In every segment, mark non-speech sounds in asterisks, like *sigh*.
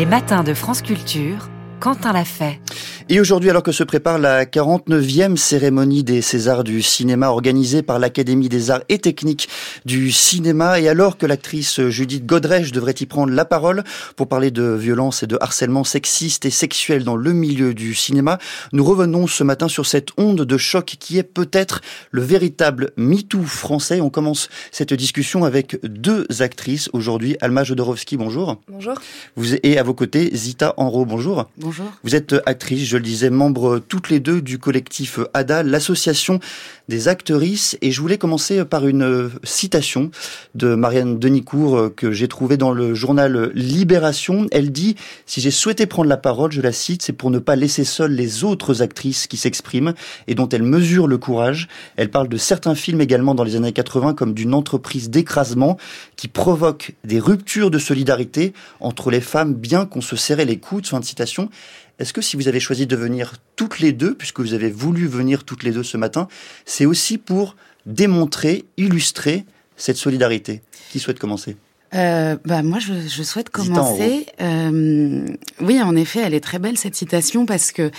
Les matins de France Culture, Quentin l'a fait. Et aujourd'hui, alors que se prépare la 49e cérémonie des Césars du cinéma organisée par l'Académie des arts et techniques du cinéma, et alors que l'actrice Judith Godrèche devrait y prendre la parole pour parler de violence et de harcèlement sexiste et sexuel dans le milieu du cinéma, nous revenons ce matin sur cette onde de choc qui est peut-être le véritable MeToo français. On commence cette discussion avec deux actrices aujourd'hui. Alma Jodorowsky, bonjour. Bonjour. Vous et à vos côtés Zita Enro, bonjour. Bonjour. Vous êtes actrice, je le disais, membre toutes les deux du collectif ADA, l'association des actrices. Et je voulais commencer par une citation de Marianne Denicourt que j'ai trouvée dans le journal Libération. Elle dit, si j'ai souhaité prendre la parole, je la cite, c'est pour ne pas laisser seules les autres actrices qui s'expriment et dont elle mesure le courage. Elle parle de certains films également dans les années 80 comme d'une entreprise d'écrasement qui provoque des ruptures de solidarité entre les femmes bien qu'on se serrait les coudes. Fin de citation. Est-ce que si vous avez choisi de venir toutes les deux, puisque vous avez voulu venir toutes les deux ce matin, c'est aussi pour démontrer, illustrer cette solidarité Qui souhaite commencer? Euh, bah moi, je, je souhaite commencer. Euh, oui, en effet, elle est très belle cette citation parce que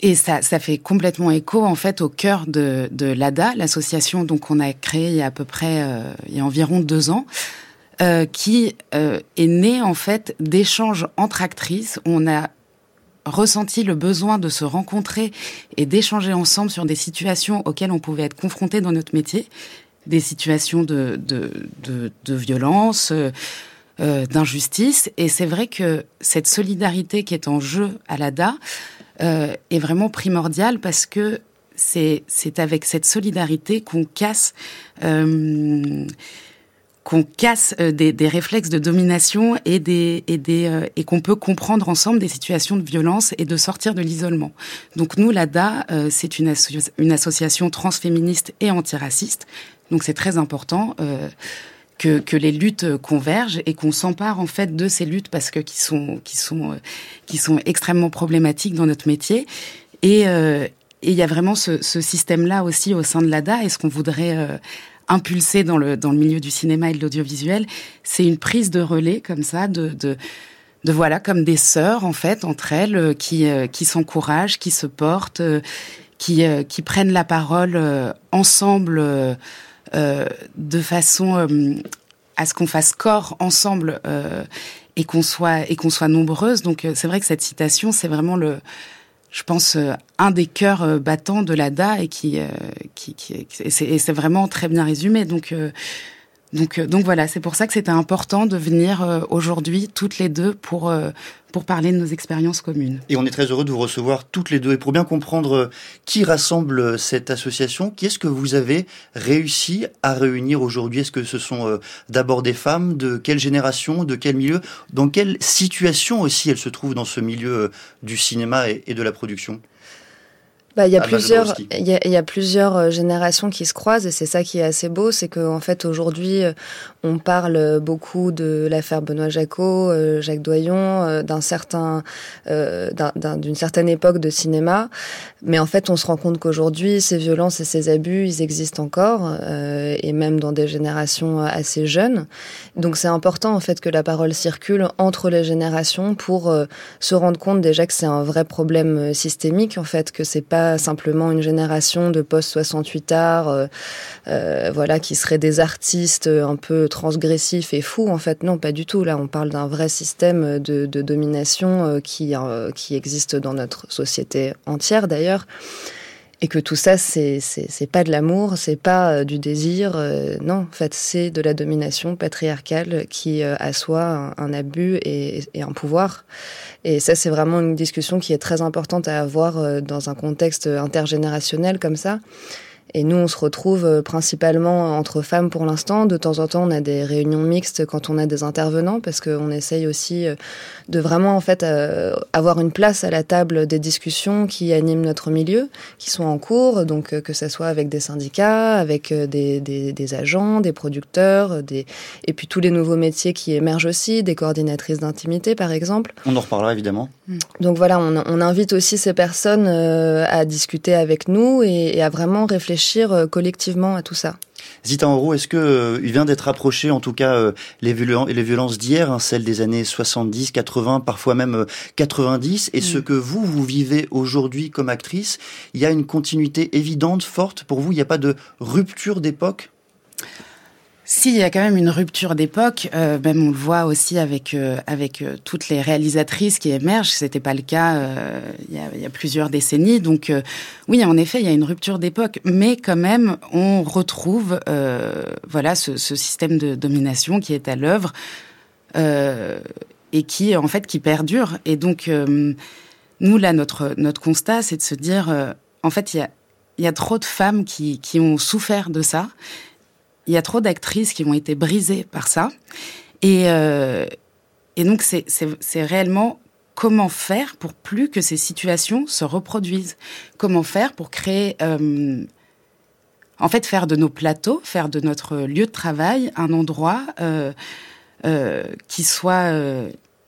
et ça, ça fait complètement écho en fait au cœur de, de l'ADA, l'association donc on a créée il y a à peu près euh, il y a environ deux ans. Qui est née en fait d'échanges entre actrices. On a ressenti le besoin de se rencontrer et d'échanger ensemble sur des situations auxquelles on pouvait être confronté dans notre métier, des situations de, de, de, violence, euh, d'injustice. Et c'est vrai que cette solidarité qui est en jeu à l'ADA euh, est vraiment primordiale parce que c'est avec cette solidarité qu'on casse... Euh, qu'on casse euh, des, des, réflexes de domination et des et des euh, et qu'on peut comprendre ensemble des situations de violence et de sortir de l'isolement. Donc nous l'ADA euh, c'est une association transféministe et antiraciste. Donc c'est très important que, que les luttes convergent et qu'on s'empare en fait de ces luttes parce que qui sont qui sont qui sont extrêmement problématiques dans notre métier et et il y a vraiment ce, ce système-là aussi au sein de l'ADA. Et ce qu'on voudrait impulsé dans le, dans le milieu du cinéma et de l'audiovisuel, c'est une prise de relais comme ça, de, de, voilà, comme des sœurs en fait, entre elles, euh, qui, euh, qui s'encouragent, qui se portent, euh, qui, qui prennent la parole ensemble de façon à ce qu'on fasse corps ensemble et qu'on soit et qu'on soit nombreuses. Donc c'est vrai que cette citation, c'est vraiment le je pense, euh, un des cœurs euh, battants de l'ADA et qui, euh, qui, qui et c'est vraiment très bien résumé. Donc, donc, donc voilà, c'est pour ça que c'était important de venir aujourd'hui toutes les deux pour pour parler de nos expériences communes. Et on est très heureux de vous recevoir toutes les deux. Et pour bien comprendre euh, qui rassemble cette association, qui est-ce que vous avez réussi à réunir aujourd'hui? Est-ce que ce sont euh, d'abord des femmes? De quelle génération? De quel milieu? Dans quelle situation aussi elles se trouvent dans ce milieu euh, du cinéma et de la production? Bah, il y a plusieurs, il y, y a, plusieurs euh, générations qui se croisent et c'est ça qui est assez beau, c'est qu'en en fait aujourd'hui euh, on parle beaucoup de l'affaire Benoît Jacot, euh, Jacques Doyon, d'un certain, d'une certaine époque de cinéma, mais en fait on se rend compte qu'aujourd'hui ces violences et ces abus ils existent encore et même dans des générations assez jeunes. Donc c'est important en fait que la parole circule entre les générations pour se rendre compte déjà que c'est un vrai problème systémique en fait, que c'est pas simplement une génération de post-68 arts, euh, euh, voilà, qui seraient des artistes un peu transgressifs et fous. En fait, non, pas du tout. Là, on parle d'un vrai système de, domination euh, qui, qui existe dans notre société entière, d'ailleurs et que tout ça c'est pas de l'amour c'est pas euh, du désir euh, non en fait c'est de la domination patriarcale qui euh, assoit un, un abus et, et, un pouvoir. Et ça c'est vraiment une discussion qui est très importante à avoir euh, dans un contexte intergénérationnel comme ça et nous, on se retrouve euh, principalement entre femmes pour l'instant. De temps en temps, on a des réunions mixtes quand on a des intervenants, parce qu'on essaye aussi euh, de vraiment en fait euh, avoir une place à la table des discussions qui animent notre milieu, qui sont en cours. Donc que ce soit avec des syndicats, avec des, des, des agents, des producteurs, des et puis tous les nouveaux métiers qui émergent aussi, des coordinatrices d'intimité par exemple. On en reparlera évidemment. Donc voilà, on, on invite aussi ces personnes à discuter avec nous et, et à vraiment réfléchir réfléchir euh, collectivement à tout ça. Zita Enro, est-ce que il vient d'être approché, en tout cas, les, violences, les violences d'hier, hein, celles des années 70, 80, parfois même 90, et ce mm. que vous, vous vivez aujourd'hui comme actrice, il y a une continuité évidente, forte pour vous Il n'y a pas de rupture d'époque? Si, il y a quand même une rupture d'époque. Euh, même on le voit aussi avec euh, avec euh, toutes les réalisatrices qui émergent. C'était pas le cas il, y a, plusieurs décennies. Donc oui, en effet, il y a une rupture d'époque, mais quand même, on retrouve voilà ce, ce, système de domination qui est à l'œuvre et qui en fait qui perdure. Et donc nous là, notre notre constat, c'est de se dire, en fait, il y a il y a trop de femmes qui, qui ont souffert de ça il y a trop d'actrices qui ont été brisées par ça. Et, euh, donc, c'est réellement comment faire pour plus que ces situations se reproduisent? Comment faire pour créer... Euh, en fait, faire de nos plateaux, faire de notre lieu de travail un endroit euh, qui soit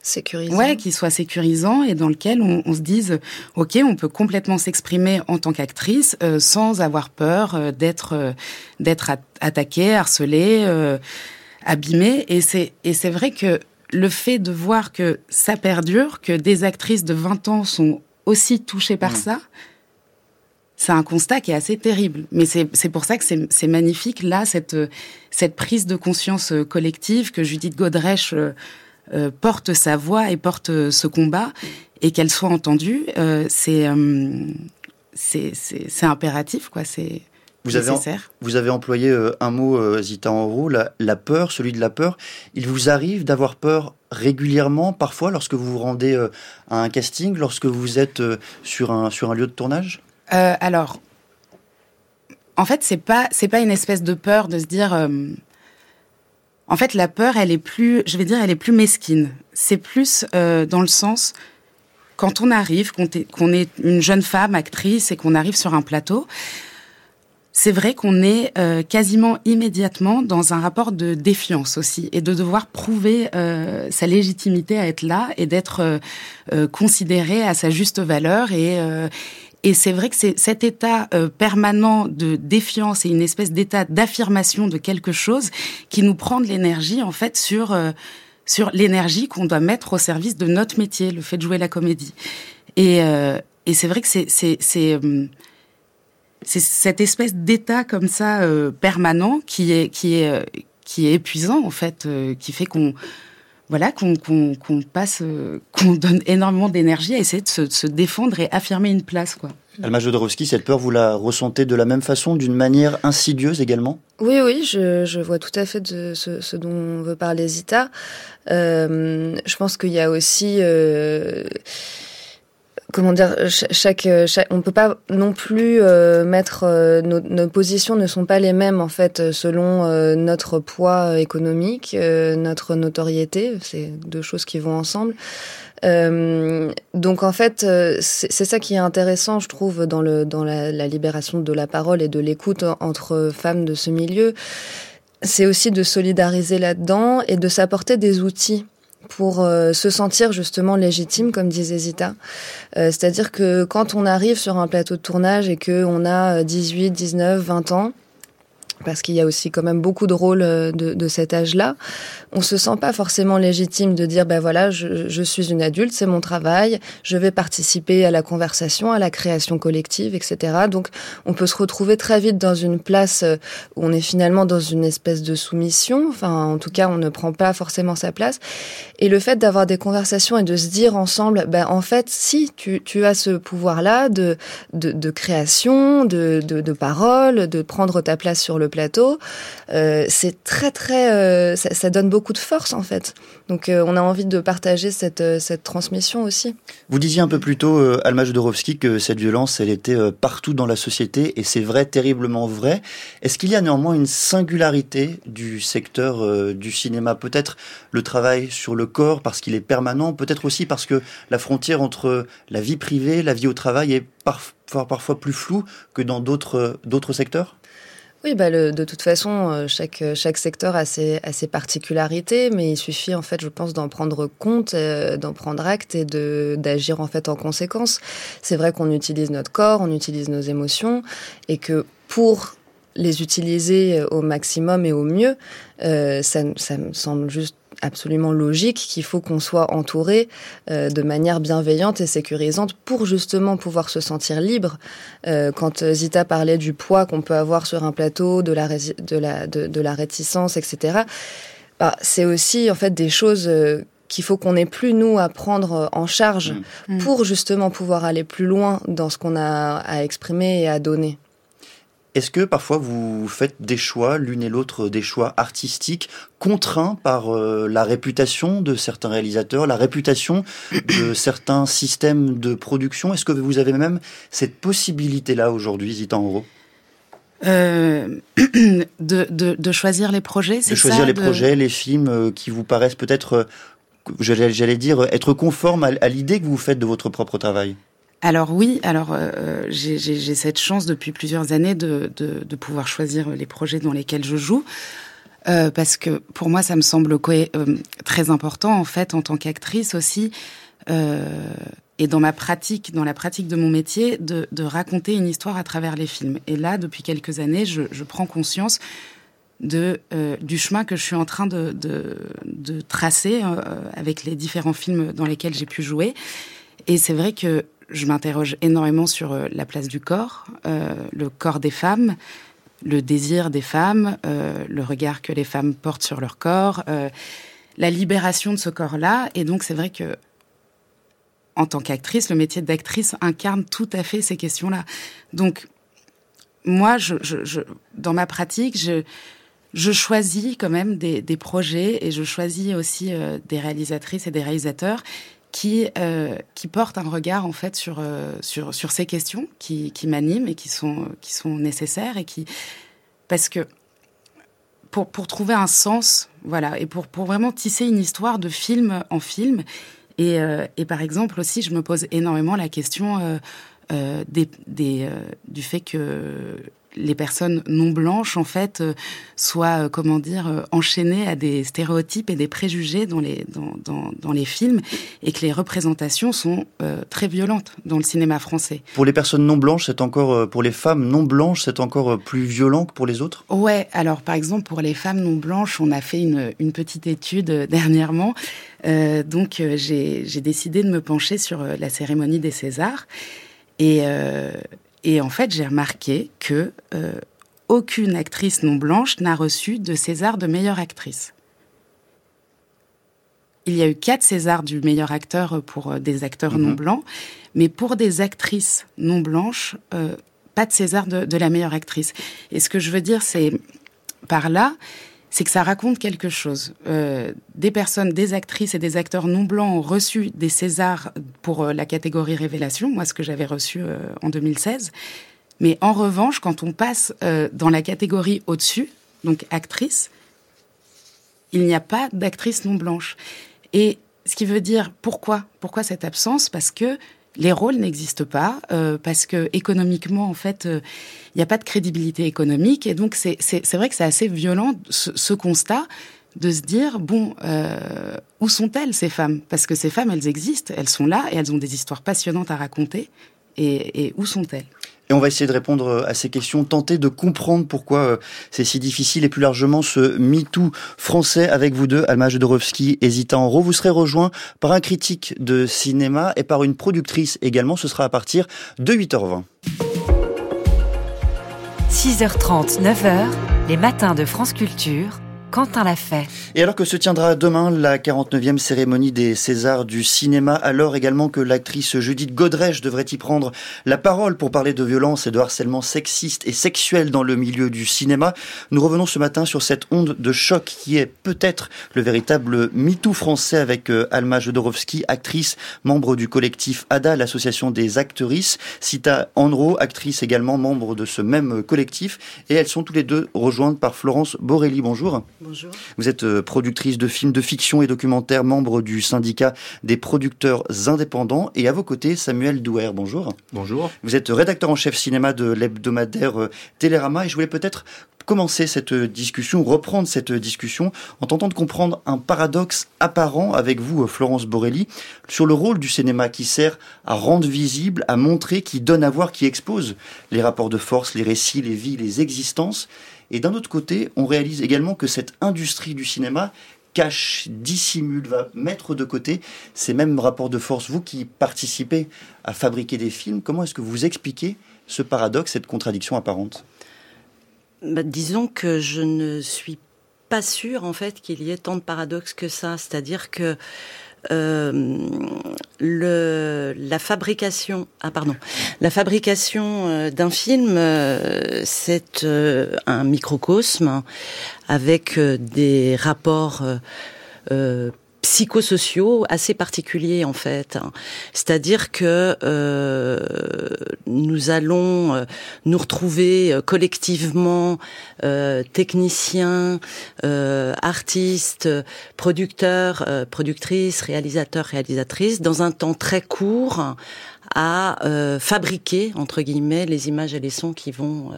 sécurisant. Ouais, qui soit sécurisant et dans lequel on, on se dise, ok, on peut complètement s'exprimer en tant qu'actrice euh, sans avoir peur euh, d'être euh, d'être attaquée, harcelée, euh, abîmée. Et c'est et c'est vrai que le fait de voir que ça perdure, que des actrices de 20 ans sont aussi touchées par mmh. ça, c'est un constat qui est assez terrible. Mais c'est pour ça que c'est magnifique, là, cette, cette prise de conscience collective que Judith Godrèche euh, porte sa voix et porte ce combat et qu'elle soit entendue, euh, euh, c'est c'est impératif, quoi. C'est vous avez, vous avez employé un mot, Zita en la, la peur, celui de la peur. Il vous arrive d'avoir peur régulièrement, parfois, lorsque vous vous rendez à un casting, lorsque vous êtes sur, un, sur un lieu de tournage? Alors, en fait, c'est pas, pas une espèce de peur de se dire en fait, la peur, elle est plus, je vais dire, elle est plus mesquine. C'est plus euh, dans le sens quand on arrive, qu'on est, une jeune femme actrice et qu'on arrive sur un plateau. C'est vrai qu'on est euh, quasiment immédiatement dans un rapport de défiance aussi et de devoir prouver euh, sa légitimité à être là et d'être considéré à sa juste valeur et et c'est vrai que c'est cet état euh, permanent de défiance et une espèce d'état d'affirmation de quelque chose qui nous prend de l'énergie en fait sur euh, sur l'énergie qu'on doit mettre au service de notre métier, le fait de jouer la comédie. Et, euh, et c'est vrai que c'est c'est c'est cette espèce d'état comme ça permanent qui est qui est qui est épuisant en fait, qui fait qu'on voilà, qu'on passe, euh, qu'on *laughs* donne énormément d'énergie à essayer de se, défendre et affirmer une place, quoi. Alma Jodorowsky, cette peur, vous la ressentez de la même façon, d'une manière insidieuse également? Oui, oui, je, vois tout à fait de ce, dont veut parler Zita. Euh, je pense qu'il y a aussi... Euh, comment dire, chaque, chaque, on peut pas non plus euh, mettre euh, nos, nos, positions ne sont pas les mêmes en fait selon euh, notre poids économique, notre notoriété, c'est deux choses qui vont ensemble. donc en fait, c'est ça qui est intéressant, je trouve, dans le dans la, la libération de la parole et de l'écoute entre femmes de ce milieu, c'est aussi de solidariser là-dedans et de s'apporter des outils pour euh, se sentir justement légitime, comme disait Zita. Euh, c'est-à-dire que quand on arrive sur un plateau de tournage et que on a 18, 19, 20 ans, parce qu'il y a aussi quand même beaucoup de rôles euh, de, cet âge-là. On se sent pas forcément légitime de dire ben voilà, je, suis une adulte, c'est mon travail, je vais participer à la conversation, à la création collective, etc. Donc on peut se retrouver très vite dans une place euh, où on est finalement dans une espèce de soumission. Enfin, en tout cas, on ne prend pas forcément sa place. Et le fait d'avoir des conversations et de se dire ensemble, ben en fait, si tu, as ce pouvoir-là de, de, création, de, de parole, de prendre ta place sur le plateau, euh, c'est très très, euh, ça, donne beaucoup de force en fait. Donc euh, on a envie de partager cette, cette transmission aussi. Vous disiez un peu plus tôt, Alma Jodorowsky, que cette violence, elle était partout dans la société et c'est vrai, terriblement vrai. Est-ce qu'il y a néanmoins une singularité du secteur du cinéma? Peut-être le travail sur le corps parce qu'il est permanent, peut-être aussi parce que la frontière entre la vie privée, la vie au travail est parfois, parfois plus floue que dans d'autres d'autres secteurs? Oui, bah le, de toute façon, euh, chaque, chaque secteur a ses, a ses particularités, mais il suffit en fait, je pense, d'en prendre compte, euh, d'en prendre acte et de d'agir en fait en conséquence. C'est vrai qu'on utilise notre corps, on utilise nos émotions, et que pour les utiliser au maximum et au mieux, ça, ça me semble juste absolument logique qu'il faut qu'on soit entouré euh, de manière bienveillante et sécurisante pour justement pouvoir se sentir libre. Euh, quand Zita parlait du poids qu'on peut avoir sur un plateau, de la, de la, de, la réticence, etc., bah, c'est aussi en fait des choses euh, qu'il faut qu'on ait plus nous à prendre en charge mmh. pour justement pouvoir aller plus loin dans ce qu'on a à exprimer et à donner. Est-ce que parfois vous faites des choix, l'une et l'autre, des choix artistiques contraints par euh, la réputation de certains réalisateurs, la réputation de *coughs* certains systèmes de production? Est-ce que vous avez même cette possibilité-là aujourd'hui, Zita Enro euh, *coughs* de, de, choisir les projets, c'est De choisir les projets, les films euh, qui vous paraissent peut-être, j'allais dire, être conformes à l'idée que vous faites de votre propre travail? Alors oui, alors euh, euh, j'ai cette chance depuis plusieurs années de, pouvoir choisir les projets dans lesquels je joue. Euh, parce que pour moi, ça me semble très important en fait en tant qu'actrice aussi, et dans ma pratique, dans la pratique de mon métier, de, raconter une histoire à travers les films. Et là, depuis quelques années, je, prends conscience du chemin que je suis en train de, de tracer avec les différents films dans lesquels j'ai pu jouer. Et c'est vrai que je m'interroge énormément sur euh, la place du corps, euh, le corps des femmes, le désir des femmes, euh, le regard que les femmes portent sur leur corps, la libération de ce corps-là. Et donc c'est vrai que en tant qu'actrice, le métier d'actrice incarne tout à fait ces questions-là. Donc moi, dans ma pratique, je choisis quand même des, projets et je choisis aussi des réalisatrices et des réalisateurs qui euh, qui portent un regard en fait sur euh, sur sur ces questions qui qui m'animent et qui sont qui sont nécessaires et qui parce que pour pour trouver un sens voilà et pour pour vraiment tisser une histoire de film en film. Et euh, et par exemple aussi je me pose énormément la question des, des du fait que les personnes non blanches en fait euh, soient euh, comment dire euh, enchaînées à des stéréotypes et des préjugés dans les dans, dans, dans les films et que les représentations sont très violentes dans le cinéma français. Pour les personnes non blanches, c'est encore pour les femmes non blanches, c'est encore plus violent que pour les autres? Ouais, alors par exemple pour les femmes non blanches, on a fait une, une petite étude dernièrement. Euh, donc j'ai décidé de me pencher sur la cérémonie des Césars et et en fait, j'ai remarqué que euh, aucune actrice non blanche n'a reçu de César de meilleure actrice. Il y a eu quatre Césars du meilleur acteur pour euh, des acteurs non mhm. blancs, mais pour des actrices non blanches, euh, pas de César de, de, la meilleure actrice. Et ce que je veux dire, c'est par là, c'est que ça raconte quelque chose. Euh, des personnes, des actrices et des acteurs non blancs ont reçu des Césars pour euh, la catégorie révélation, moi ce que j'avais reçu euh, en 2016. Mais en revanche, quand on passe dans la catégorie au-dessus, donc actrice, il n'y a pas d'actrice non blanche. Et ce qui veut dire pourquoi Pourquoi cette absence? Parce que les rôles n'existent pas euh, parce que économiquement, en fait, il euh, n'y a pas de crédibilité économique. Et donc, c'est vrai que c'est assez violent ce, constat de se dire bon, euh, où sont-elles ces femmes? Parce que ces femmes, elles existent, elles sont là et elles ont des histoires passionnantes à raconter. Et où sont-elles? Et on va essayer de répondre euh, à ces questions, tenter de comprendre pourquoi euh, c'est si difficile et plus largement ce MeToo français avec vous deux, Alma Jodorowsky et Zita Enro. Vous serez rejoint par un critique de cinéma et par une productrice également. Ce sera à partir de 8h20. 6h30, 9h, les matins de France Culture Quentin l'a fait. Et alors que se tiendra demain la 49e cérémonie des Césars du cinéma, alors également que l'actrice Judith Godrèche devrait y prendre la parole pour parler de violence et de harcèlement sexiste et sexuel dans le milieu du cinéma, nous revenons ce matin sur cette onde de choc qui est peut-être le véritable MeToo français avec euh, Alma Jodorowsky, actrice, membre du collectif ADA, l'association des actrices, Sita Andro, actrice également membre de ce même collectif, et elles sont tous les deux rejointes par Florence Borelli. Bonjour. Bonjour. Vous êtes euh, productrice de films de fiction et documentaires, membre du syndicat des producteurs indépendants. Et à vos côtés, Samuel Douer. Bonjour. Bonjour. Vous êtes rédacteur en chef cinéma de l'hebdomadaire euh, Télérama. Et je voulais peut-être commencer cette discussion, reprendre cette discussion en tentant de comprendre un paradoxe apparent avec vous, Florence Borelli, sur le rôle du cinéma qui sert à rendre visible, à montrer, qui donne à voir, qui expose les rapports de force, les récits, les vies, les existences. Et d'un autre côté, on réalise également que cette industrie du cinéma cache, dissimule, va mettre de côté ces mêmes rapports de force. Vous qui participez à fabriquer des films, comment est-ce que vous expliquez ce paradoxe, cette contradiction apparente? Bah, disons que je ne suis pas sûre en fait qu'il y ait tant de paradoxes que ça. C'est-à-dire que le, la fabrication, ah pardon, la fabrication euh, d'un film, euh, c'est un microcosme avec des rapports psychosociaux assez particuliers en fait. C'est-à-dire que euh, nous allons euh, nous retrouver euh, collectivement euh, techniciens, euh, artistes, producteurs, productrices, réalisateurs, réalisatrices dans un temps très court à fabriquer entre guillemets les images et les sons qui vont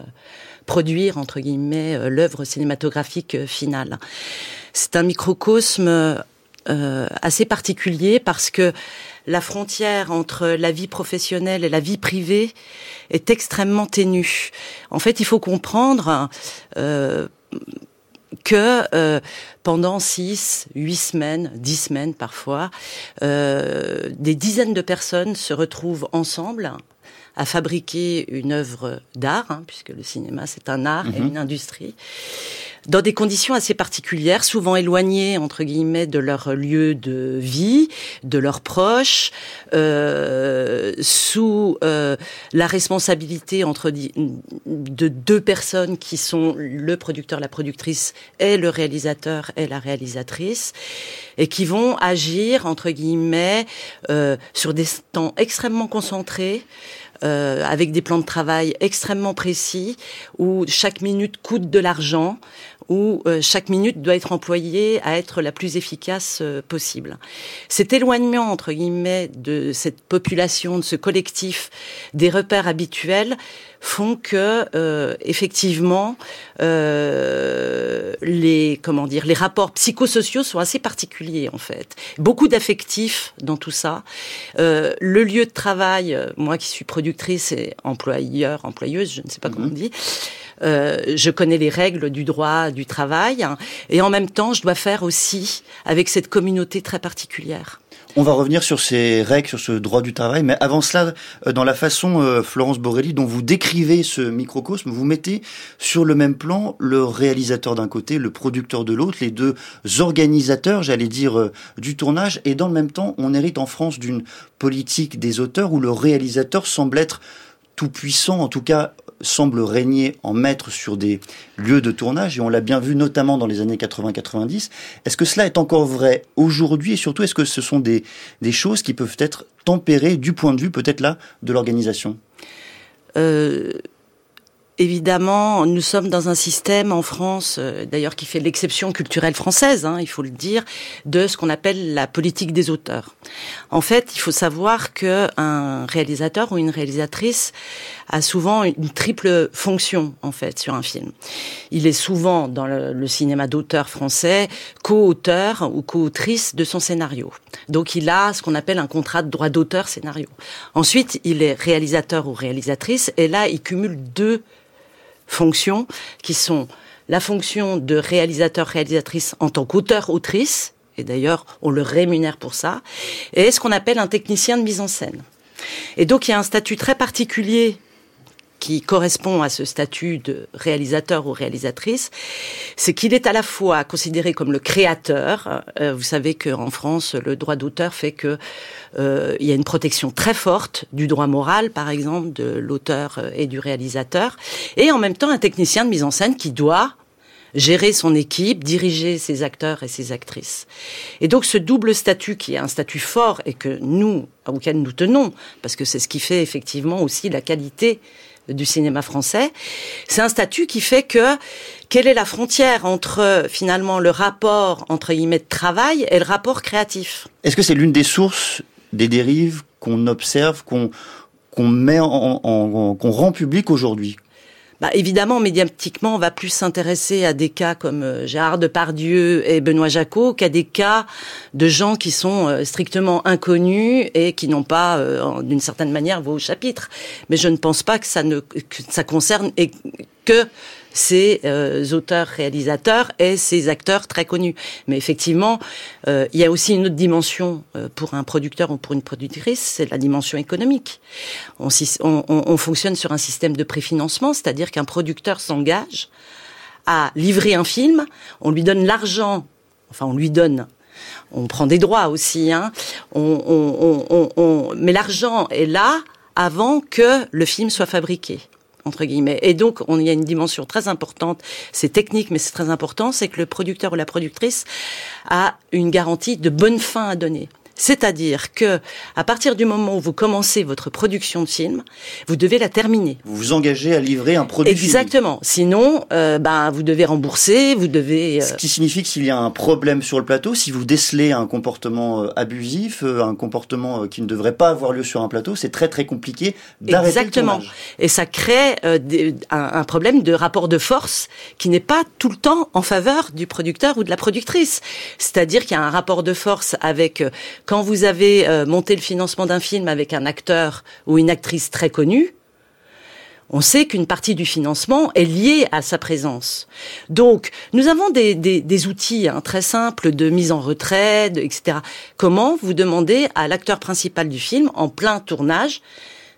produire entre guillemets l'œuvre cinématographique finale. C'est un microcosme euh, assez particulier parce que la frontière entre la vie professionnelle et la vie privée est extrêmement ténue. En fait, il faut comprendre euh, que euh, pendant six, huit semaines, dix semaines parfois, euh, des dizaines de personnes se retrouvent ensemble à fabriquer une œuvre d'art, hein, puisque le cinéma c'est un art et mhm. une industrie, dans des conditions assez particulières, souvent éloignées entre guillemets de leur lieu de vie, de leurs proches, euh, sous euh, la responsabilité entre de deux personnes qui sont le producteur, la productrice et le réalisateur et la réalisatrice, et qui vont agir entre guillemets euh, sur des temps extrêmement concentrés. Euh, avec des plans de travail extrêmement précis, où chaque minute coûte de l'argent, où euh, chaque minute doit être employée à être la plus efficace euh, possible. Cet éloignement, entre guillemets, de cette population, de ce collectif, des repères habituels, font que euh, effectivement euh, les comment dire les rapports psychosociaux sont assez particuliers en fait beaucoup d'affectifs dans tout ça euh, le lieu de travail moi qui suis productrice et employeur employeuse je ne sais pas comment on mhm. dit euh, je connais les règles du droit du travail hein, et en même temps je dois faire aussi avec cette communauté très particulière. On va revenir sur ces règles, sur ce droit du travail, mais avant cela, euh, dans la façon, euh, Florence Borelli, dont vous décrivez ce microcosme, vous mettez sur le même plan le réalisateur d'un côté, le producteur de l'autre, les deux organisateurs, j'allais dire, du tournage, et dans le même temps, on hérite en France d'une politique des auteurs où le réalisateur semble être tout puissant, en tout cas semble régner en maître sur des lieux de tournage, et on l'a bien vu notamment dans les années 80-90. Est-ce que cela est encore vrai aujourd'hui, et surtout est-ce que ce sont des, des choses qui peuvent être tempérées du point de vue peut-être là de l'organisation? Euh, Évidemment, nous sommes dans un système en France, euh, d'ailleurs qui fait l'exception culturelle française, hein, il faut le dire, de ce qu'on appelle la politique des auteurs. En fait, il faut savoir que un réalisateur ou une réalisatrice a souvent une triple fonction en fait sur un film. Il est souvent dans le, cinéma d'auteur français co-auteur ou co-autrice de son scénario. Donc il a ce qu'on appelle un contrat de droit d'auteur scénario. Ensuite, il est réalisateur ou réalisatrice et là il cumule deux fonctions qui sont la fonction de réalisateur-réalisatrice en tant qu'auteur-autrice, et d'ailleurs on le rémunère pour ça, et ce qu'on appelle un technicien de mise en scène. Et donc il y a un statut très particulier qui correspond à ce statut de réalisateur ou réalisatrice, c'est qu'il est à la fois considéré comme le créateur. Euh, vous savez qu'en France, le droit d'auteur fait que euh, il y a une protection très forte du droit moral, par exemple, de l'auteur et du réalisateur, et en même temps un technicien de mise en scène qui doit gérer son équipe, diriger ses acteurs et ses actrices. Et donc ce double statut qui est un statut fort et que nous, auquel nous tenons, parce que c'est ce qui fait effectivement aussi la qualité du cinéma français. C'est un statut qui fait que quelle est la frontière entre finalement le rapport entre guillemets de travail et le rapport créatif? Est-ce que c'est l'une des sources des dérives qu'on observe, qu'on qu'on met en, en qu'on rend public aujourd'hui? Bah, évidemment, médiatiquement, on va plus s'intéresser à des cas comme euh, Gérard Depardieu et Benoît Jacot qu'à des cas de gens qui sont euh, strictement inconnus et qui n'ont pas, euh, d'une certaine manière, vos chapitres. Mais je ne pense pas que ça ne que ça concerne et que ces euh, auteurs-réalisateurs et ces acteurs très connus. Mais effectivement, euh, il y a aussi une autre dimension euh, pour un producteur ou pour une productrice, c'est la dimension économique. On, on, on, fonctionne sur un système de préfinancement, c'est-à-dire qu'un producteur s'engage à livrer un film, on lui donne l'argent, enfin on lui donne on prend des droits aussi, hein. on, on, on, mais l'argent est là avant que le film soit fabriqué entre guillemets. Et donc, on y a une dimension très importante. C'est technique, mais c'est très important. C'est que le producteur ou la productrice a une garantie de bonne fin à donner. C'est-à-dire que, à partir du moment où vous commencez votre production de film, vous devez la terminer. Vous vous engagez à livrer un produit. Exactement. Sinon, euh, ben, vous devez rembourser, vous devez. Euh, Ce qui signifie que s'il y a un problème sur le plateau, si vous décelez un comportement euh, abusif, un comportement qui ne devrait pas avoir lieu sur un plateau, c'est très très compliqué d'arrêter Exactement. Le Et ça crée un, un problème de rapport de force qui n'est pas tout le temps en faveur du producteur ou de la productrice. C'est-à-dire qu'il y a un rapport de force avec quand vous avez euh, monté le financement d'un film avec un acteur ou une actrice très connue, on sait qu'une partie du financement est liée à sa présence. Donc, nous avons des, outils hein, très simples de mise en retrait, etc. Comment vous demandez à l'acteur principal du film, en plein tournage,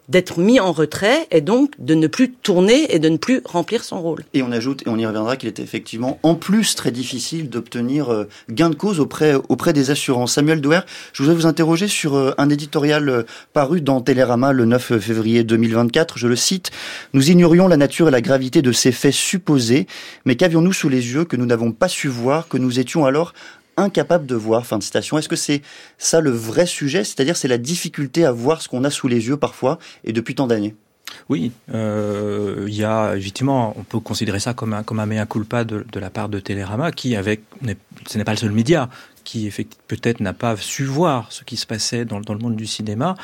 d'être mis en retrait et donc de ne plus tourner et de ne plus remplir son rôle. Et on ajoute, et on y reviendra, qu'il est effectivement en plus très difficile d'obtenir euh, gain de cause auprès, auprès des assurances. Samuel Douer, je voudrais vous interroger sur euh, un éditorial euh, paru dans Télérama le 9 février 2024. Je le cite, Nous ignorions la nature et la gravité de ces faits supposés, mais qu'avions-nous sous les yeux que nous n'avons pas su voir, que nous étions alors incapable de voir. Fin de citation. Est-ce que c'est ça le vrai sujet? C'est-à-dire c'est la difficulté à voir ce qu'on a sous les yeux parfois et depuis tant d'années? Oui, euh, il y a effectivement, on peut considérer ça comme un, comme un mea culpa de, la part de Télérama, qui avec, ce n'est pas le seul média, qui peut-être n'a pas su voir ce qui se passait dans, dans le monde du cinéma.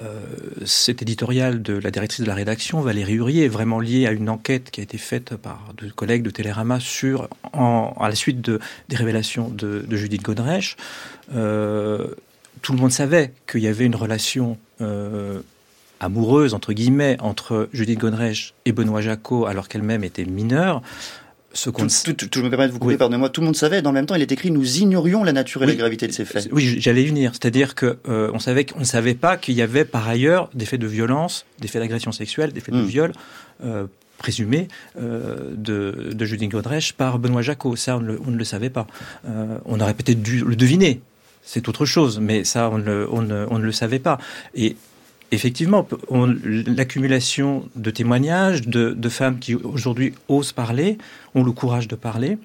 Euh, cet éditorial de la directrice de la rédaction, Valérie Hurier, est vraiment lié à une enquête qui a été faite par deux collègues de Télérama sur, à la suite de, des révélations de, de Judith Godrèche. Euh, tout le monde savait qu'il y avait une relation euh, amoureuse, entre guillemets, entre Judith Godrèche et Benoît Jacot, alors qu'elle-même était mineure ce qu'on... Tout, tout, je me permets de vous couper, pardonnez-moi, tout le monde savait, dans le même temps, il est écrit, nous ignorions la nature et la gravité de ces faits. Oui, j'allais y venir. C'est-à-dire que euh, on savait qu'on ne savait pas qu'il y avait par ailleurs des faits de violence, des faits d'agression sexuelle, des faits de hmm. viol, euh, présumés euh, de, de Judith Godrèche par Benoît Jacot. Ça, on ne le, on ne le savait pas. Euh, on aurait peut-être dû le deviner. C'est autre chose, mais ça, on ne, on ne, on ne le savait pas. Et effectivement, l'accumulation de témoignages de, femmes qui aujourd'hui osent parler, ont le courage de parler,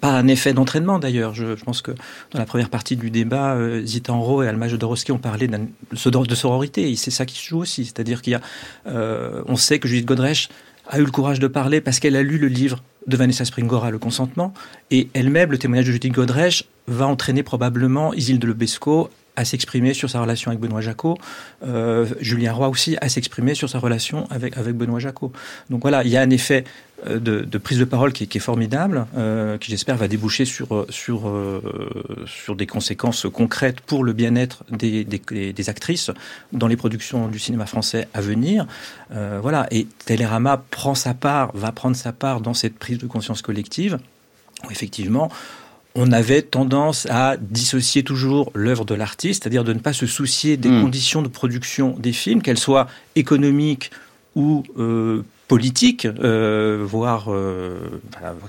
pas un effet d'entraînement d'ailleurs. Je, pense que dans la première partie du débat, euh, Zita Enro et Alma Jodorowsky ont parlé de sororité. C'est ça qui se joue aussi. C'est-à-dire qu'il y a, euh, on sait que Judith Godrèche a eu le courage de parler parce qu'elle a lu le livre de Vanessa Springora, Le consentement, et elle-même, le témoignage de Judith Godrèche va entraîner probablement Isilde Lebesco à s'exprimer sur sa relation avec Benoît Jacot. Euh, Julien Roy aussi à s'exprimer sur sa relation avec, avec Benoît Jacot. Donc voilà, il y a un effet euh, de, prise de parole qui, est formidable, euh, qui j'espère va déboucher sur, sur, sur des conséquences concrètes pour le bien-être des, des, actrices dans les productions du cinéma français à venir. Voilà, et Télérama prend sa part, va prendre sa part dans cette prise de conscience collective. Effectivement, on avait tendance à dissocier toujours l'œuvre de l'artiste, c'est-à-dire de ne pas se soucier des hmm. conditions de production des films, qu'elles soient économiques ou euh, politiques, euh, voire euh,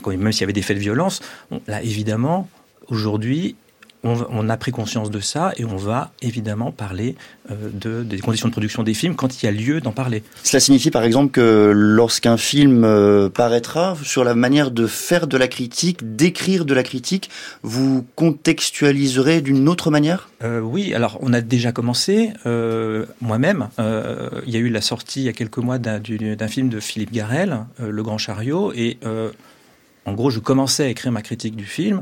même s'il y avait des faits de violence. là, évidemment, aujourd'hui, on, a pris conscience de ça et on va évidemment parler euh, de, des conditions de production des films quand il y a lieu d'en parler. Cela signifie par exemple que lorsqu'un film euh, paraîtra, sur la manière de faire de la critique, d'écrire de la critique, vous contextualiserez d'une autre manière? Euh, Oui, alors on a déjà commencé. Moi-même, il y a eu la sortie il y a quelques mois d'un film de Philippe Garel, Le Grand Chariot, et en gros, je commençais à écrire ma critique du film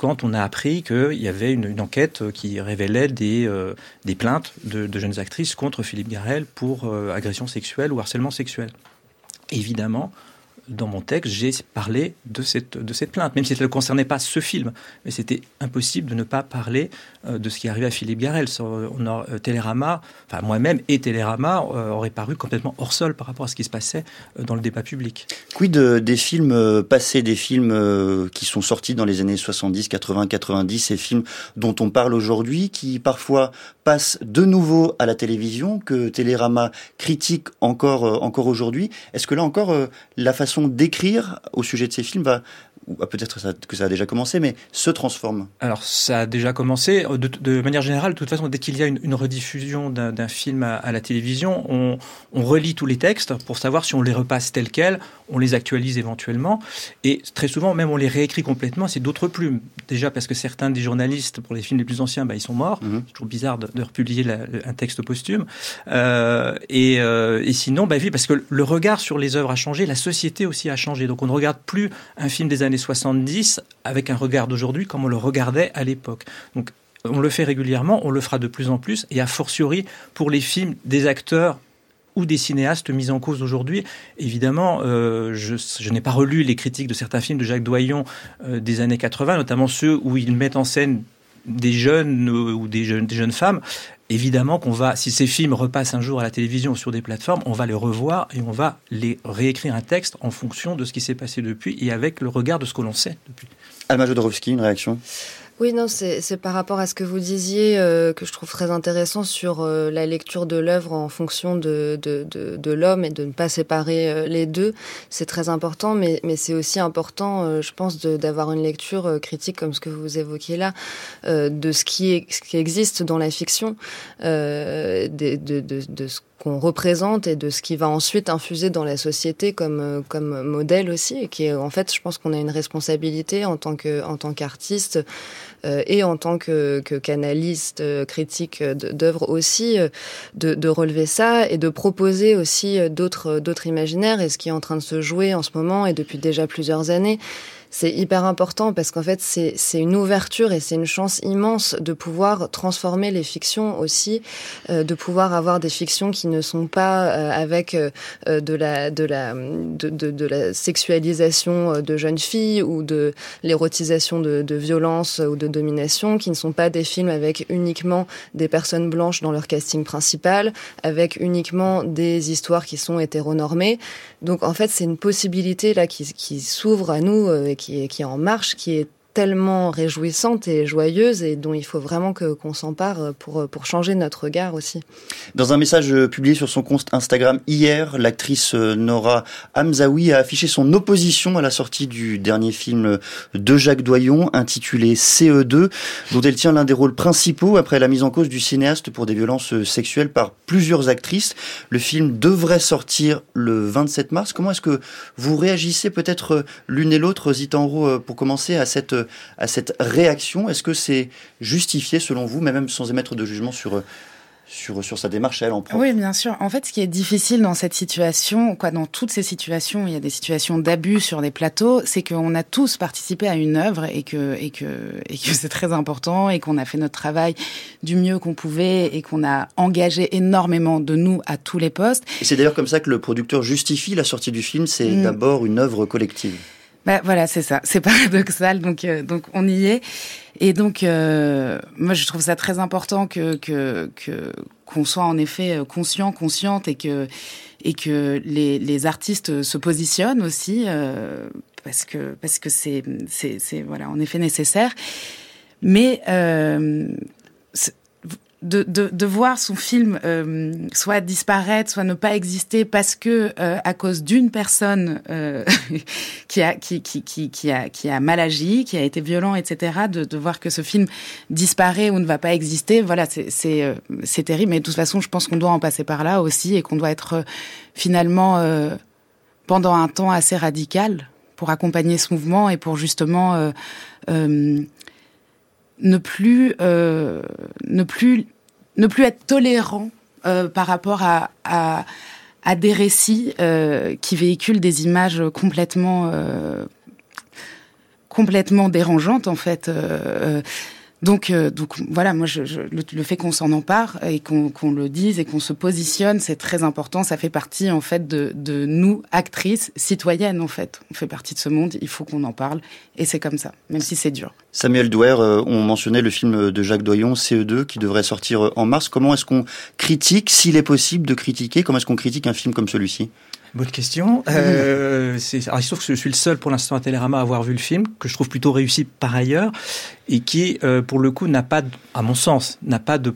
quand on a appris qu'il y avait une, enquête qui révélait des, euh, plaintes de, jeunes actrices contre Philippe Garel pour euh, agression sexuelle ou harcèlement sexuel. Évidemment, dans mon texte, j'ai parlé de cette, de cette plainte, même si ça ne concernait pas ce film. Mais c'était impossible de ne pas parler euh, de ce qui arrivait à Philippe Garel. On a, euh, Télérama, enfin moi-même et Télérama euh, auraient paru complètement hors sol par rapport à ce qui se passait dans le débat public. Quid des films passés, des films qui sont sortis dans les années 70, 80, 90, ces films dont on parle aujourd'hui, qui parfois passent de nouveau à la télévision, que Télérama critique encore, encore aujourd'hui? Est-ce que là encore, la façon d'écrire au sujet de ces films va peut-être que ça a déjà commencé, mais se transforme Alors, ça a déjà commencé. De, manière générale, de toute façon, dès qu'il y a une, rediffusion d'un film à, la télévision, on, relit tous les textes pour savoir si on les repasse tels quels, on les actualise éventuellement. Et très souvent, même on les réécrit complètement, c'est d'autres plumes. Déjà parce que certains des journalistes, pour les films les plus anciens, bah, ils sont morts. Mhm. C'est toujours bizarre de, republier un texte posthume. Euh, euh, et, sinon, bah, oui, parce que le regard sur les œuvres a changé, la société aussi a changé. Donc on ne regarde plus un film des années 70 avec un regard d'aujourd'hui comme on le regardait à l'époque. Donc on le fait régulièrement, on le fera de plus en plus, et a fortiori pour les films des acteurs ou des cinéastes mis en cause aujourd'hui. Évidemment, euh, je, n'ai pas relu les critiques de certains films de Jacques Doyon euh, des années 80, notamment ceux où il met en scène des jeunes euh, ou des jeunes, des jeunes femmes. Évidemment qu'on va, si ces films repassent un jour à la télévision ou sur des plateformes, on va les revoir et on va les réécrire un texte en fonction de ce qui s'est passé depuis et avec le regard de ce que l'on sait depuis. Alma Jodorowsky, une réaction? Oui, non, c'est par rapport à ce que vous disiez euh, que je trouve très intéressant sur euh, la lecture de l'œuvre en fonction de, de, de, de l'homme et de ne pas séparer euh, les deux. C'est très important, mais, mais c'est aussi important, je pense, d'avoir une lecture critique comme ce que vous évoquiez là, de ce qui, est, ce qui existe dans la fiction, de, de, de, de ce qu'on représente et de ce qui va ensuite infuser dans la société comme comme modèle aussi et qui est en fait je pense qu'on a une responsabilité en tant que en tant qu'artiste euh, et en tant que, que canaliste euh, critique d'œuvres aussi, euh, de, de, relever ça et de proposer aussi d'autres d'autres imaginaires. Et ce qui est en train de se jouer en ce moment et depuis déjà plusieurs années c'est hyper important parce qu'en fait, c'est une ouverture et c'est une chance immense de pouvoir transformer les fictions aussi, euh, de pouvoir avoir des fictions qui ne sont pas euh, avec euh, de la de la de, de, la sexualisation de jeunes filles ou de l'érotisation de, de violence ou de domination, qui ne sont pas des films avec uniquement des personnes blanches dans leur casting principal, avec uniquement des histoires qui sont hétéronormées. Donc en fait, c'est une possibilité là qui, qui s'ouvre à nous et qui est, qui est en marche, qui est tellement réjouissante et joyeuse et dont il faut vraiment que qu'on s'empare pour pour changer notre regard aussi. Dans un message publié sur son compte Instagram hier, l'actrice Nora Hamzaoui a affiché son opposition à la sortie du dernier film de Jacques Doyon intitulé CE2 dont elle tient l'un des rôles principaux après la mise en cause du cinéaste pour des violences sexuelles par plusieurs actrices. Le film devrait sortir le 27 mars. Comment est-ce que vous réagissez peut-être l'une et l'autre Zitanro pour commencer à cette à cette réaction Est-ce que c'est justifié selon vous, mais même sans émettre de jugement sur sur, sur sa démarche elle en propre? Oui, bien sûr. En fait, ce qui est difficile dans cette situation, quoi, dans toutes ces situations, il y a des situations d'abus sur des plateaux, c'est qu'on a tous participé à une œuvre et que et que et que c'est très important et qu'on a fait notre travail du mieux qu'on pouvait et qu'on a engagé énormément de nous à tous les postes. Et c'est d'ailleurs comme ça que le producteur justifie la sortie du film. C'est mm. d'abord une œuvre collective. Bah, voilà, c'est ça. C'est *laughs* paradoxal, donc euh, donc on y est. Et donc euh, moi je trouve ça très important que que qu'on soit en effet euh, conscient, consciente et que et que les, les artistes se positionnent aussi parce que parce que c'est c'est c'est voilà en effet nécessaire. Mais de, de, voir son film euh, soit disparaître, soit ne pas exister parce que euh, à cause d'une personne euh, *laughs* qui a qui, qui, qui, a qui a mal agi, qui a été violent, etc. De, de voir que ce film disparaît ou ne va pas exister, voilà, c'est c'est terrible. Mais de toute façon, je pense qu'on doit en passer par là aussi et qu'on doit être finalement pendant un temps assez radical pour accompagner ce mouvement et pour justement ne plus euh, ne plus être tolérant euh, par rapport à, des récits euh, qui véhiculent des images complètement complètement dérangeantes en fait donc, euh, donc voilà, moi, je, je, le, fait qu'on s'en empare et qu'on le dise et qu'on se positionne, c'est très important. Ça fait partie en fait de, de, nous, actrices, citoyennes en fait. On fait partie de ce monde. Il faut qu'on en parle et c'est comme ça, même si c'est dur. Samuel Douer, euh, on mentionnait le film de Jacques Doyon, CE2, qui devrait sortir euh, en mars. Comment est-ce qu'on critique, s'il est possible de critiquer, comment est-ce qu'on critique un film comme celui-ci? Bonne question. Euh, *laughs* alors, il se trouve que je suis le seul pour l'instant à Télérama à avoir vu le film, que je trouve plutôt réussi par ailleurs, et qui, euh, pour le coup, n'a pas, à mon sens, n'a pas de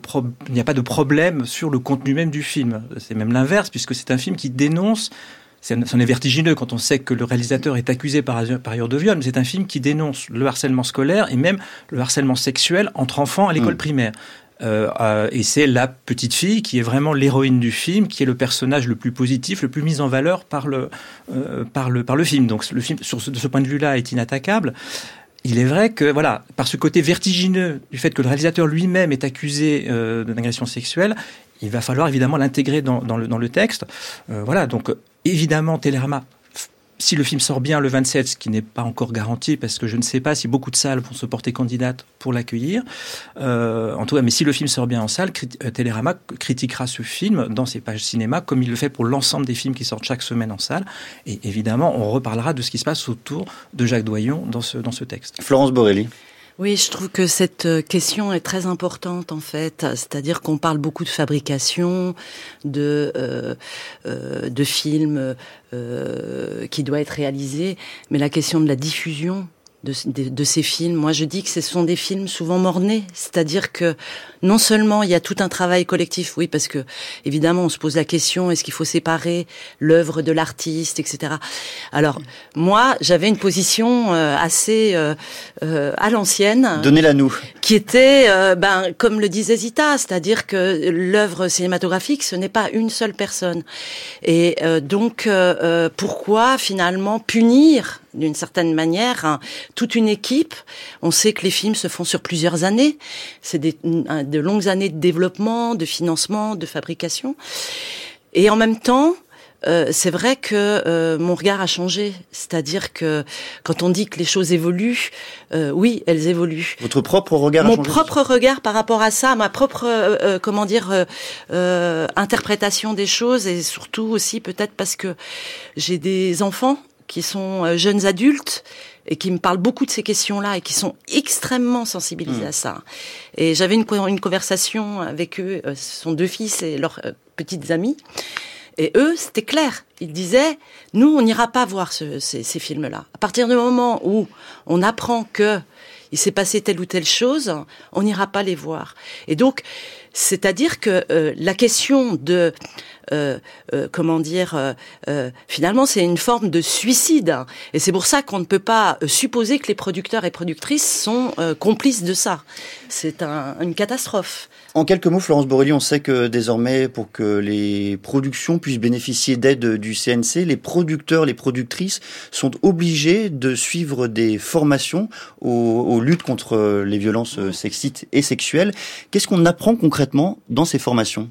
il n'y a pas de problème sur le contenu même du film. C'est même l'inverse, puisque c'est un film qui dénonce c'en est vertigineux quand on sait que le réalisateur est accusé par, par ailleurs de viol, mais c'est un film qui dénonce le harcèlement scolaire et même le harcèlement sexuel entre enfants à l'école mmh. primaire. Euh, euh, et c'est la petite fille qui est vraiment l'héroïne du film, qui est le personnage le plus positif, le plus mis en valeur par le, euh, par le, par le film. Donc le film, sur de ce point de vue-là, est inattaquable. Il est vrai que, voilà, par ce côté vertigineux du fait que le réalisateur lui-même est accusé d'agression sexuelle, il va falloir évidemment l'intégrer dans, le, dans le texte. Voilà, donc évidemment, Télérama si le film sort bien le 27, ce qui n'est pas encore garanti parce que je ne sais pas si beaucoup de salles vont se porter candidate pour l'accueillir. Euh, en tout cas, mais si le film sort bien en salle, euh, Télérama critiquera ce film dans ses pages cinéma comme il le fait pour l'ensemble des films qui sortent chaque semaine en salle. Et évidemment, on reparlera de ce qui se passe autour de Jacques Doyon dans ce, dans ce texte. Florence Borelli. Oui, je trouve que cette euh, question est très importante en fait. C'est-à-dire qu'on parle beaucoup de fabrication, de euh, euh, de films euh, qui doit être réalisé, mais la question de la diffusion de, de, ces films. Moi, je dis que ce sont des films souvent mornés, c'est-à-dire que non seulement il y a tout un travail collectif, oui, parce que évidemment on se pose la question est-ce qu'il faut séparer l'œuvre de l'artiste, etc. Alors moi, j'avais une position euh, assez euh, euh, à l'ancienne. Donnez-la nous. Qui était, euh, ben, comme le disait Zita, c'est-à-dire que l'œuvre cinématographique, ce n'est pas une seule personne. Et euh, donc, pourquoi finalement punir d'une certaine manière hein, toute une équipe. On sait que les films se font sur plusieurs années. C'est de longues années de développement, de financement, de fabrication. Et en même temps, euh, c'est vrai que euh, mon regard a changé. C'est-à-dire que quand on dit que les choses évoluent, euh, oui, elles évoluent. Votre propre regard Mon a changé propre regard par rapport à ça, ma propre, comment dire, interprétation des choses et surtout aussi peut-être parce que j'ai des enfants qui sont euh, jeunes adultes et qui me parlent beaucoup de ces questions-là et qui sont extrêmement sensibilisés mmh. à ça. Et j'avais une, une, conversation avec eux, euh, ce sont deux fils et leurs euh, petites amies. Et eux, c'était clair. Ils disaient, nous, on n'ira pas voir ce, ces, ces films-là. À partir du moment où on apprend que il s'est passé telle ou telle chose, on n'ira pas les voir. Et donc, c'est-à-dire que euh, la question de euh, euh, comment dire, euh, finalement, c'est une forme de suicide. Et c'est pour ça qu'on ne peut pas supposer que les producteurs et productrices sont complices de ça. C'est un, une catastrophe. En quelques mots, Florence Borelli, on sait que désormais, pour que les productions puissent bénéficier d'aide du CNC, les producteurs, les productrices sont obligés de suivre des formations aux, aux luttes contre les violences sexites et sexuelles. Qu'est-ce qu'on apprend concrètement dans ces formations?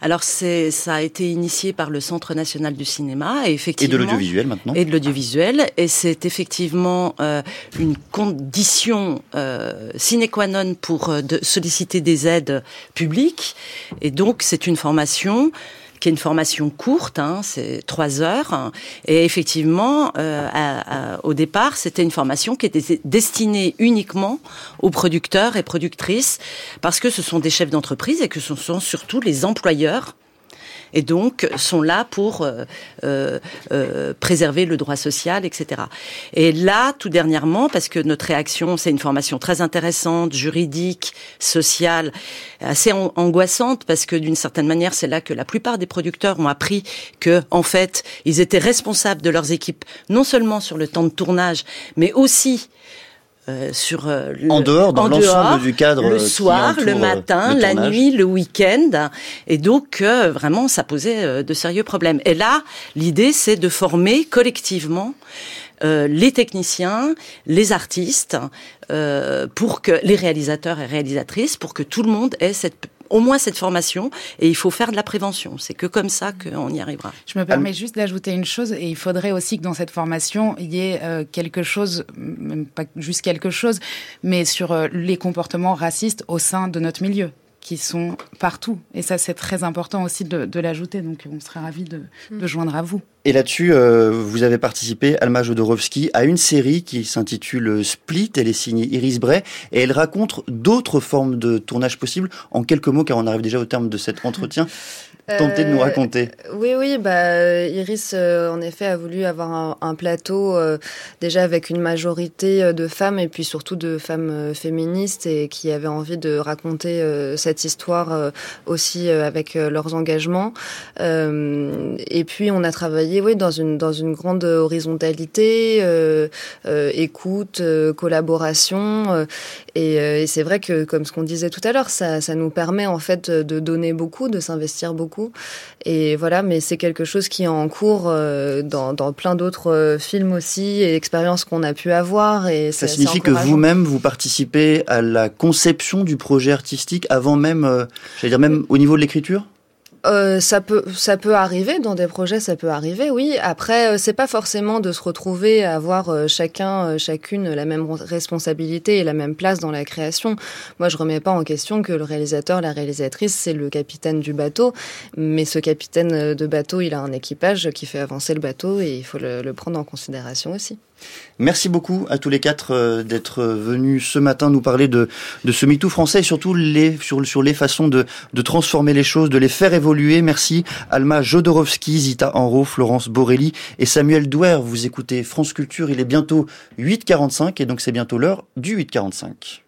Alors c'est ça a été initié par le Centre national du cinéma et effectivement et de l'audiovisuel maintenant et de l'audiovisuel et c'est effectivement euh, une condition euh, sine qua non pour euh, de solliciter des aides publiques. Et donc c'est une formation qui est une formation courte, hein, c'est trois heures. Et effectivement, euh, au départ, c'était une formation qui était destinée uniquement aux producteurs et productrices, parce que ce sont des chefs d'entreprise et que ce sont surtout les employeurs et donc sont là pour préserver le droit social, etc. Et là, tout dernièrement, parce que notre réaction, c'est une formation très intéressante, juridique, sociale, assez angoissante, parce que d'une certaine manière, c'est là que la plupart des producteurs ont appris que, en fait, ils étaient responsables de leurs équipes, non seulement sur le temps de tournage, mais aussi euh, sur euh, en dehors dans l'ensemble du cadre le soir, le matin, la nuit, le week-end, et donc euh, vraiment ça posait de sérieux problèmes. Et là, l'idée c'est de former collectivement les techniciens, les artistes, pour que les réalisateurs et réalisatrices, pour que tout le monde ait cette au moins cette formation et il faut faire de la prévention. C'est que comme ça qu'on y arrivera. Je me permets juste d'ajouter une chose et il faudrait aussi que dans cette formation, il y ait euh, quelque chose, même pas juste quelque chose, mais sur euh, les comportements racistes au sein de notre milieu qui sont partout. Et ça, c'est très important aussi de, l'ajouter. Donc, on serait ravis de, de, joindre à vous. Et là-dessus, euh, vous avez participé, Alma Jodorowsky, à une série qui s'intitule Split. Elle est signée Iris Bray et elle raconte d'autres formes de tournage possibles. En quelques mots, car on arrive déjà au terme de cet *laughs* entretien. Tentez de nous euh, raconter. oui, oui, bah, Iris, euh, en effet, a voulu avoir un, plateau euh, déjà avec une majorité de femmes et puis surtout de femmes féministes et qui avaient envie de raconter cette histoire aussi avec leurs engagements. et puis, on a travaillé, oui, dans une, dans une grande horizontalité, écoute, collaboration. et, et c'est vrai que, comme ce qu'on disait tout à l'heure, ça, ça nous permet en fait de donner beaucoup, de s'investir beaucoup et voilà, mais c'est quelque chose qui est en cours euh, dans, plein d'autres euh, films aussi et expériences qu'on a pu avoir. Et ça signifie que vous-même vous participez à la conception du projet artistique avant même, euh, j'allais dire même au niveau de l'écriture? Euh, ça peut ça peut arriver dans des projets ça peut arriver oui. Après euh, c'est pas forcément de se retrouver à avoir euh, chacun chacune la même responsabilité et la même place dans la création. Moi je remets pas en question que le réalisateur la réalisatrice c'est le capitaine du bateau. Mais ce capitaine de bateau il a un équipage qui fait avancer le bateau et il faut le prendre en considération aussi Merci beaucoup à tous les quatre euh, d'être venus ce matin nous parler de, de ce MeToo français et surtout les, sur, les façons de, de transformer les choses, de les faire évoluer. Merci Alma Jodorowsky, Zita Enro, Florence Borelli et Samuel Douer. Vous écoutez France Culture, il est bientôt 8h45 et donc c'est bientôt l'heure du 8h45.